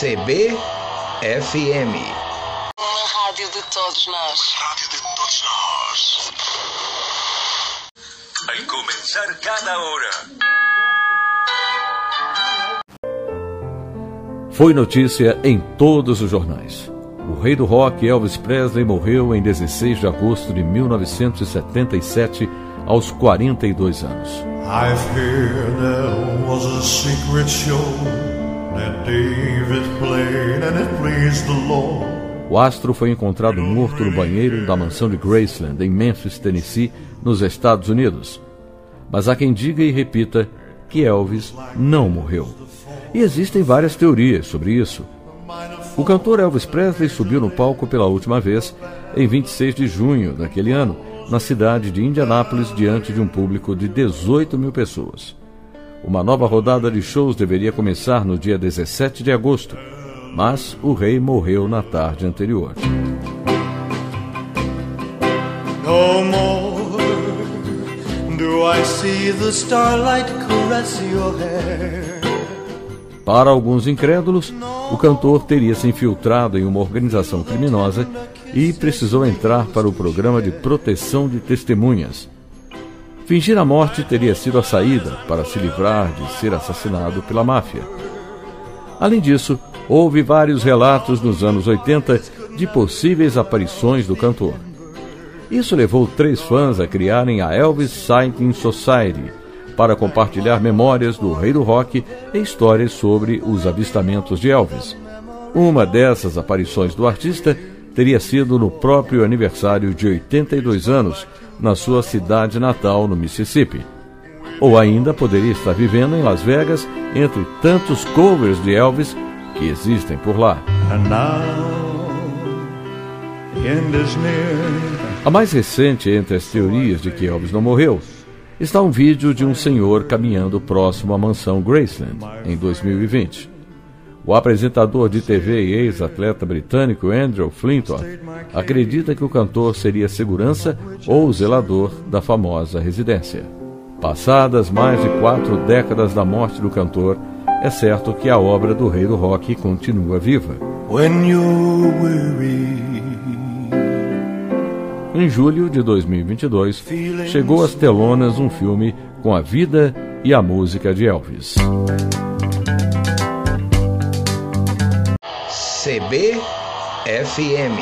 CBFM. Uma rádio de todos nós. Rádio de todos nós. Al comenzar cada hora. Foi notícia em todos os jornais. O rei do rock Elvis Presley morreu em 16 de agosto de 1977, aos 42 anos. I've heard there was a secret show O astro foi encontrado morto no banheiro da mansão de Graceland, em Memphis, Tennessee, nos Estados Unidos. Mas há quem diga e repita que Elvis não morreu. E existem várias teorias sobre isso. O cantor Elvis Presley subiu no palco pela última vez em 26 de junho daquele ano, na cidade de Indianápolis, diante de um público de 18 mil pessoas. Uma nova rodada de shows deveria começar no dia 17 de agosto, mas o rei morreu na tarde anterior. No more do I see the starlight caress your hair. Para alguns incrédulos, o cantor teria se infiltrado em uma organização criminosa e precisou entrar para o programa de proteção de testemunhas. Fingir a morte teria sido a saída para se livrar de ser assassinado pela máfia. Além disso, houve vários relatos nos anos 80 de possíveis aparições do cantor. Isso levou três fãs a criarem a Elvis Sighting Society para compartilhar memórias do rei do rock e histórias sobre os avistamentos de Elvis. Uma dessas aparições do artista teria sido no próprio aniversário de 82 anos, na sua cidade natal, no Mississippi. Ou ainda poderia estar vivendo em Las Vegas, entre tantos covers de Elvis que existem por lá. A mais recente entre as teorias de que Elvis não morreu está um vídeo de um senhor caminhando próximo à mansão Graceland, em 2020. O apresentador de TV e ex-atleta britânico Andrew Flintoff acredita que o cantor seria segurança ou zelador da famosa residência. Passadas mais de quatro décadas da morte do cantor, é certo que a obra do rei do rock continua viva. Em julho de 2022, chegou às telonas um filme com a vida e a música de Elvis. CBFM.